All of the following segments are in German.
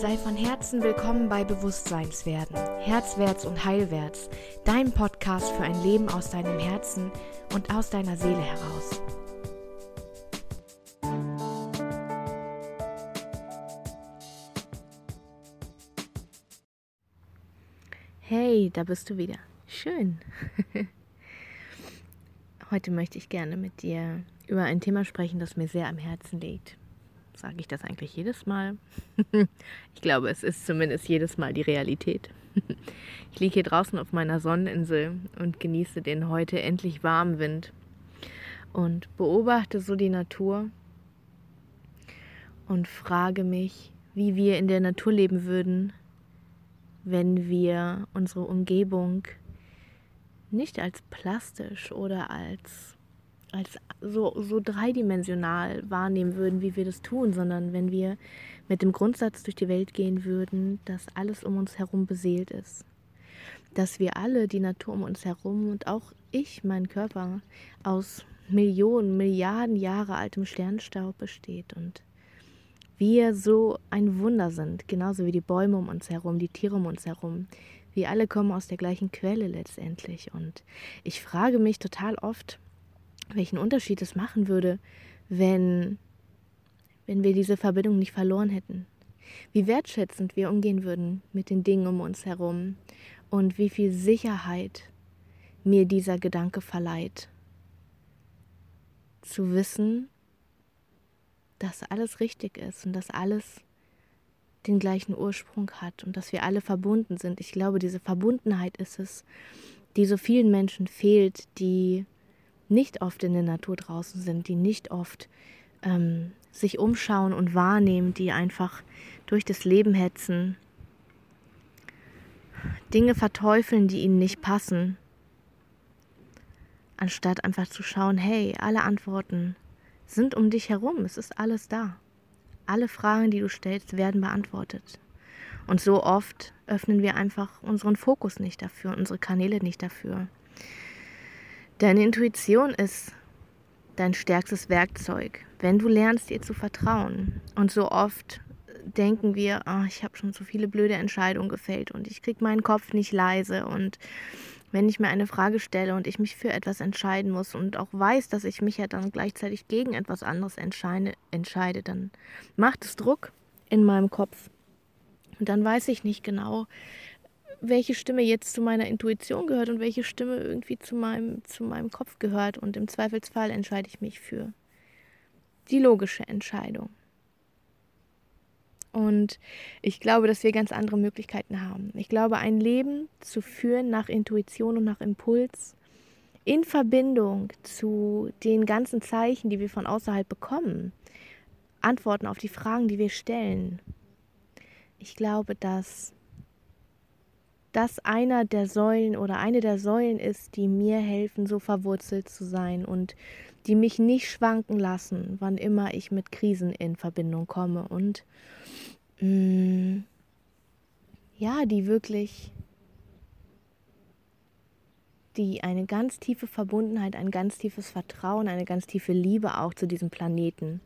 Sei von Herzen willkommen bei Bewusstseinswerden, Herzwärts und Heilwärts, dein Podcast für ein Leben aus deinem Herzen und aus deiner Seele heraus. Hey, da bist du wieder. Schön. Heute möchte ich gerne mit dir über ein Thema sprechen, das mir sehr am Herzen liegt. Sage ich das eigentlich jedes Mal? ich glaube, es ist zumindest jedes Mal die Realität. ich liege hier draußen auf meiner Sonneninsel und genieße den heute endlich warmen Wind und beobachte so die Natur und frage mich, wie wir in der Natur leben würden, wenn wir unsere Umgebung nicht als plastisch oder als als so, so dreidimensional wahrnehmen würden, wie wir das tun, sondern wenn wir mit dem Grundsatz durch die Welt gehen würden, dass alles um uns herum beseelt ist. Dass wir alle, die Natur um uns herum und auch ich, mein Körper, aus Millionen, Milliarden Jahre altem Sternstaub besteht und wir so ein Wunder sind, genauso wie die Bäume um uns herum, die Tiere um uns herum. Wir alle kommen aus der gleichen Quelle letztendlich. Und ich frage mich total oft, welchen Unterschied es machen würde, wenn, wenn wir diese Verbindung nicht verloren hätten. Wie wertschätzend wir umgehen würden mit den Dingen um uns herum und wie viel Sicherheit mir dieser Gedanke verleiht. Zu wissen, dass alles richtig ist und dass alles den gleichen Ursprung hat und dass wir alle verbunden sind. Ich glaube, diese Verbundenheit ist es, die so vielen Menschen fehlt, die nicht oft in der Natur draußen sind, die nicht oft ähm, sich umschauen und wahrnehmen, die einfach durch das Leben hetzen, Dinge verteufeln, die ihnen nicht passen, anstatt einfach zu schauen, hey, alle Antworten sind um dich herum, es ist alles da. Alle Fragen, die du stellst, werden beantwortet. Und so oft öffnen wir einfach unseren Fokus nicht dafür, unsere Kanäle nicht dafür. Deine Intuition ist dein stärkstes Werkzeug, wenn du lernst, ihr zu vertrauen. Und so oft denken wir, oh, ich habe schon so viele blöde Entscheidungen gefällt und ich kriege meinen Kopf nicht leise. Und wenn ich mir eine Frage stelle und ich mich für etwas entscheiden muss und auch weiß, dass ich mich ja dann gleichzeitig gegen etwas anderes entscheide, entscheide dann macht es Druck in meinem Kopf. Und dann weiß ich nicht genau, welche Stimme jetzt zu meiner Intuition gehört und welche Stimme irgendwie zu meinem, zu meinem Kopf gehört. Und im Zweifelsfall entscheide ich mich für die logische Entscheidung. Und ich glaube, dass wir ganz andere Möglichkeiten haben. Ich glaube, ein Leben zu führen nach Intuition und nach Impuls in Verbindung zu den ganzen Zeichen, die wir von außerhalb bekommen, Antworten auf die Fragen, die wir stellen. Ich glaube, dass das einer der Säulen oder eine der Säulen ist, die mir helfen, so verwurzelt zu sein und die mich nicht schwanken lassen, wann immer ich mit Krisen in Verbindung komme und mh, mm, ja, die wirklich die eine ganz tiefe Verbundenheit, ein ganz tiefes Vertrauen, eine ganz tiefe Liebe auch zu diesem Planeten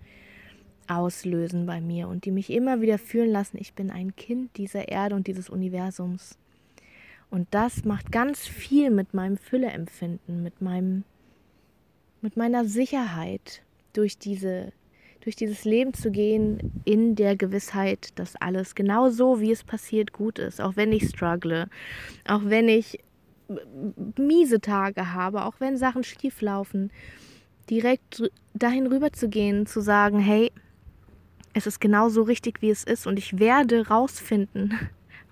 auslösen bei mir und die mich immer wieder fühlen lassen, ich bin ein Kind dieser Erde und dieses Universums. Und das macht ganz viel mit meinem Fülleempfinden, mit meinem, mit meiner Sicherheit, durch diese, durch dieses Leben zu gehen, in der Gewissheit, dass alles genau so, wie es passiert, gut ist. Auch wenn ich struggle, auch wenn ich miese Tage habe, auch wenn Sachen schief laufen, direkt dahin rüber zu gehen, zu sagen, hey, es ist genau so richtig, wie es ist und ich werde rausfinden,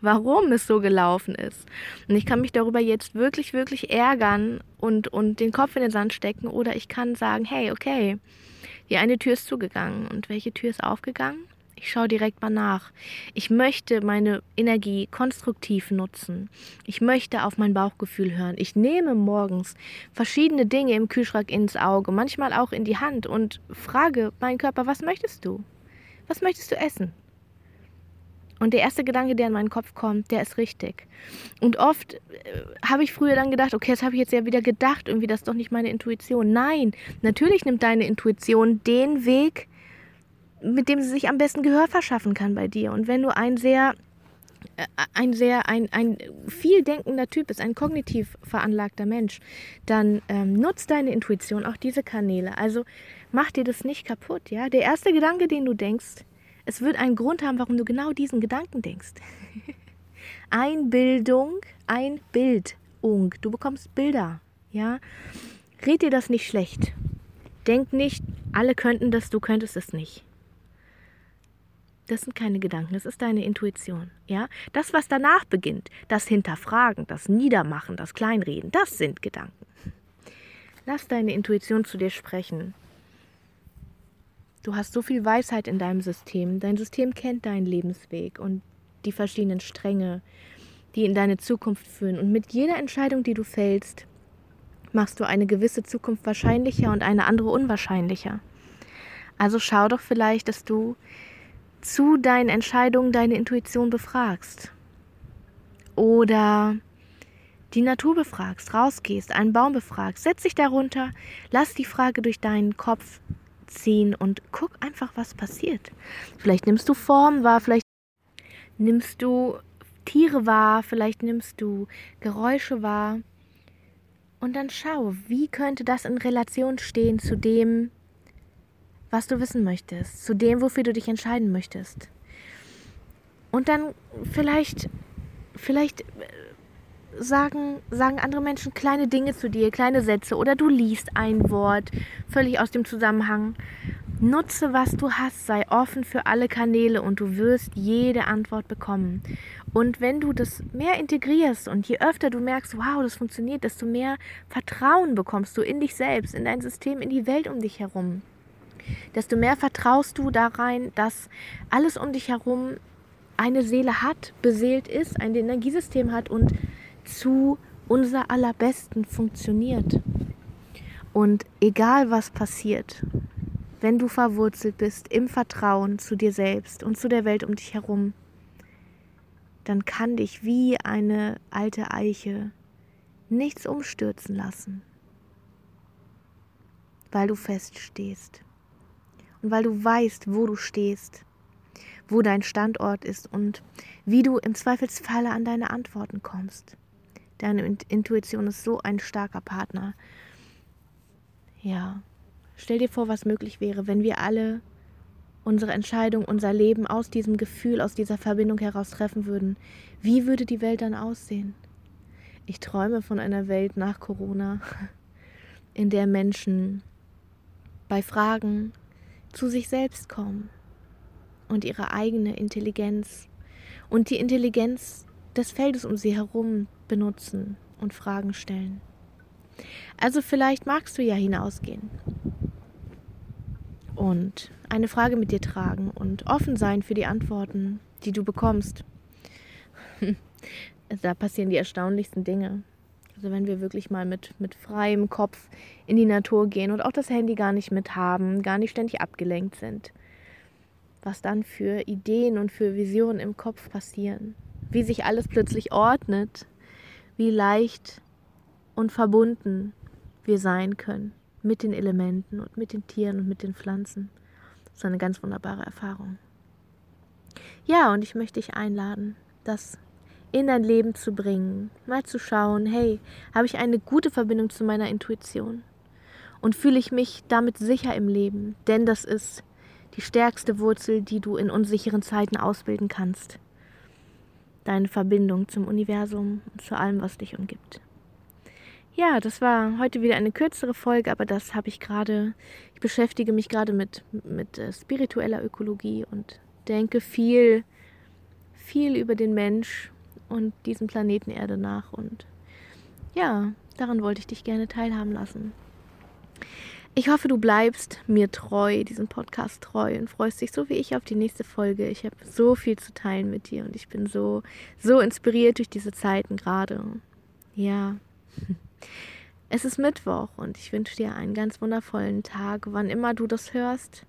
warum es so gelaufen ist. Und ich kann mich darüber jetzt wirklich, wirklich ärgern und, und den Kopf in den Sand stecken oder ich kann sagen, hey, okay, die eine Tür ist zugegangen und welche Tür ist aufgegangen? Ich schaue direkt mal nach. Ich möchte meine Energie konstruktiv nutzen. Ich möchte auf mein Bauchgefühl hören. Ich nehme morgens verschiedene Dinge im Kühlschrank ins Auge, manchmal auch in die Hand und frage meinen Körper, was möchtest du? Was möchtest du essen? Und der erste Gedanke, der in meinen Kopf kommt, der ist richtig. Und oft äh, habe ich früher dann gedacht, okay, das habe ich jetzt ja wieder gedacht, irgendwie das ist doch nicht meine Intuition. Nein, natürlich nimmt deine Intuition den Weg, mit dem sie sich am besten Gehör verschaffen kann bei dir. Und wenn du ein sehr äh, ein sehr, ein, ein viel denkender Typ bist, ein kognitiv veranlagter Mensch, dann ähm, nutzt deine Intuition auch diese Kanäle. Also mach dir das nicht kaputt, ja. Der erste Gedanke, den du denkst, es wird einen Grund haben, warum du genau diesen Gedanken denkst. Einbildung, Einbildung. Du bekommst Bilder, ja. Red dir das nicht schlecht. Denk nicht, alle könnten das, du könntest es nicht. Das sind keine Gedanken, das ist deine Intuition. Ja? Das, was danach beginnt, das Hinterfragen, das Niedermachen, das Kleinreden, das sind Gedanken. Lass deine Intuition zu dir sprechen. Du hast so viel Weisheit in deinem System. Dein System kennt deinen Lebensweg und die verschiedenen Stränge, die in deine Zukunft führen. Und mit jeder Entscheidung, die du fällst, machst du eine gewisse Zukunft wahrscheinlicher und eine andere unwahrscheinlicher. Also schau doch vielleicht, dass du zu deinen Entscheidungen deine Intuition befragst. Oder die Natur befragst, rausgehst, einen Baum befragst, setz dich darunter, lass die Frage durch deinen Kopf ziehen und guck einfach, was passiert. Vielleicht nimmst du Form wahr, vielleicht nimmst du Tiere wahr, vielleicht nimmst du Geräusche wahr. Und dann schau, wie könnte das in Relation stehen zu dem, was du wissen möchtest, zu dem, wofür du dich entscheiden möchtest. Und dann vielleicht, vielleicht sagen, sagen andere Menschen kleine Dinge zu dir, kleine Sätze oder du liest ein Wort völlig aus dem Zusammenhang. Nutze, was du hast, sei offen für alle Kanäle und du wirst jede Antwort bekommen. Und wenn du das mehr integrierst und je öfter du merkst, wow, das funktioniert, desto mehr Vertrauen bekommst du in dich selbst, in dein System, in die Welt um dich herum desto mehr vertraust du da rein, dass alles um dich herum eine Seele hat, beseelt ist, ein Energiesystem hat und zu unser allerbesten funktioniert. Und egal was passiert, wenn du verwurzelt bist im Vertrauen zu dir selbst und zu der Welt um dich herum, dann kann dich wie eine alte Eiche nichts umstürzen lassen, weil du feststehst und weil du weißt, wo du stehst, wo dein Standort ist und wie du im Zweifelsfalle an deine Antworten kommst. Deine Intuition ist so ein starker Partner. Ja, stell dir vor, was möglich wäre, wenn wir alle unsere Entscheidung, unser Leben aus diesem Gefühl, aus dieser Verbindung heraus treffen würden. Wie würde die Welt dann aussehen? Ich träume von einer Welt nach Corona, in der Menschen bei Fragen zu sich selbst kommen und ihre eigene Intelligenz und die Intelligenz des Feldes um sie herum benutzen und Fragen stellen. Also vielleicht magst du ja hinausgehen und eine Frage mit dir tragen und offen sein für die Antworten, die du bekommst. da passieren die erstaunlichsten Dinge. Also wenn wir wirklich mal mit, mit freiem Kopf in die Natur gehen und auch das Handy gar nicht mit haben, gar nicht ständig abgelenkt sind. Was dann für Ideen und für Visionen im Kopf passieren. Wie sich alles plötzlich ordnet. Wie leicht und verbunden wir sein können mit den Elementen und mit den Tieren und mit den Pflanzen. Das ist eine ganz wunderbare Erfahrung. Ja, und ich möchte dich einladen, das in dein Leben zu bringen. Mal zu schauen, hey, habe ich eine gute Verbindung zu meiner Intuition? Und fühle ich mich damit sicher im Leben? Denn das ist die stärkste Wurzel, die du in unsicheren Zeiten ausbilden kannst. Deine Verbindung zum Universum und zu allem, was dich umgibt. Ja, das war heute wieder eine kürzere Folge, aber das habe ich gerade, ich beschäftige mich gerade mit, mit äh, spiritueller Ökologie und denke viel, viel über den Mensch und diesem Planeten Erde nach. Und ja, daran wollte ich dich gerne teilhaben lassen. Ich hoffe, du bleibst mir treu, diesem Podcast treu und freust dich so wie ich auf die nächste Folge. Ich habe so viel zu teilen mit dir und ich bin so, so inspiriert durch diese Zeiten gerade. Ja. Es ist Mittwoch und ich wünsche dir einen ganz wundervollen Tag, wann immer du das hörst.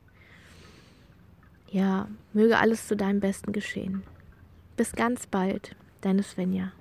Ja, möge alles zu deinem Besten geschehen. Bis ganz bald. Deine Svenja.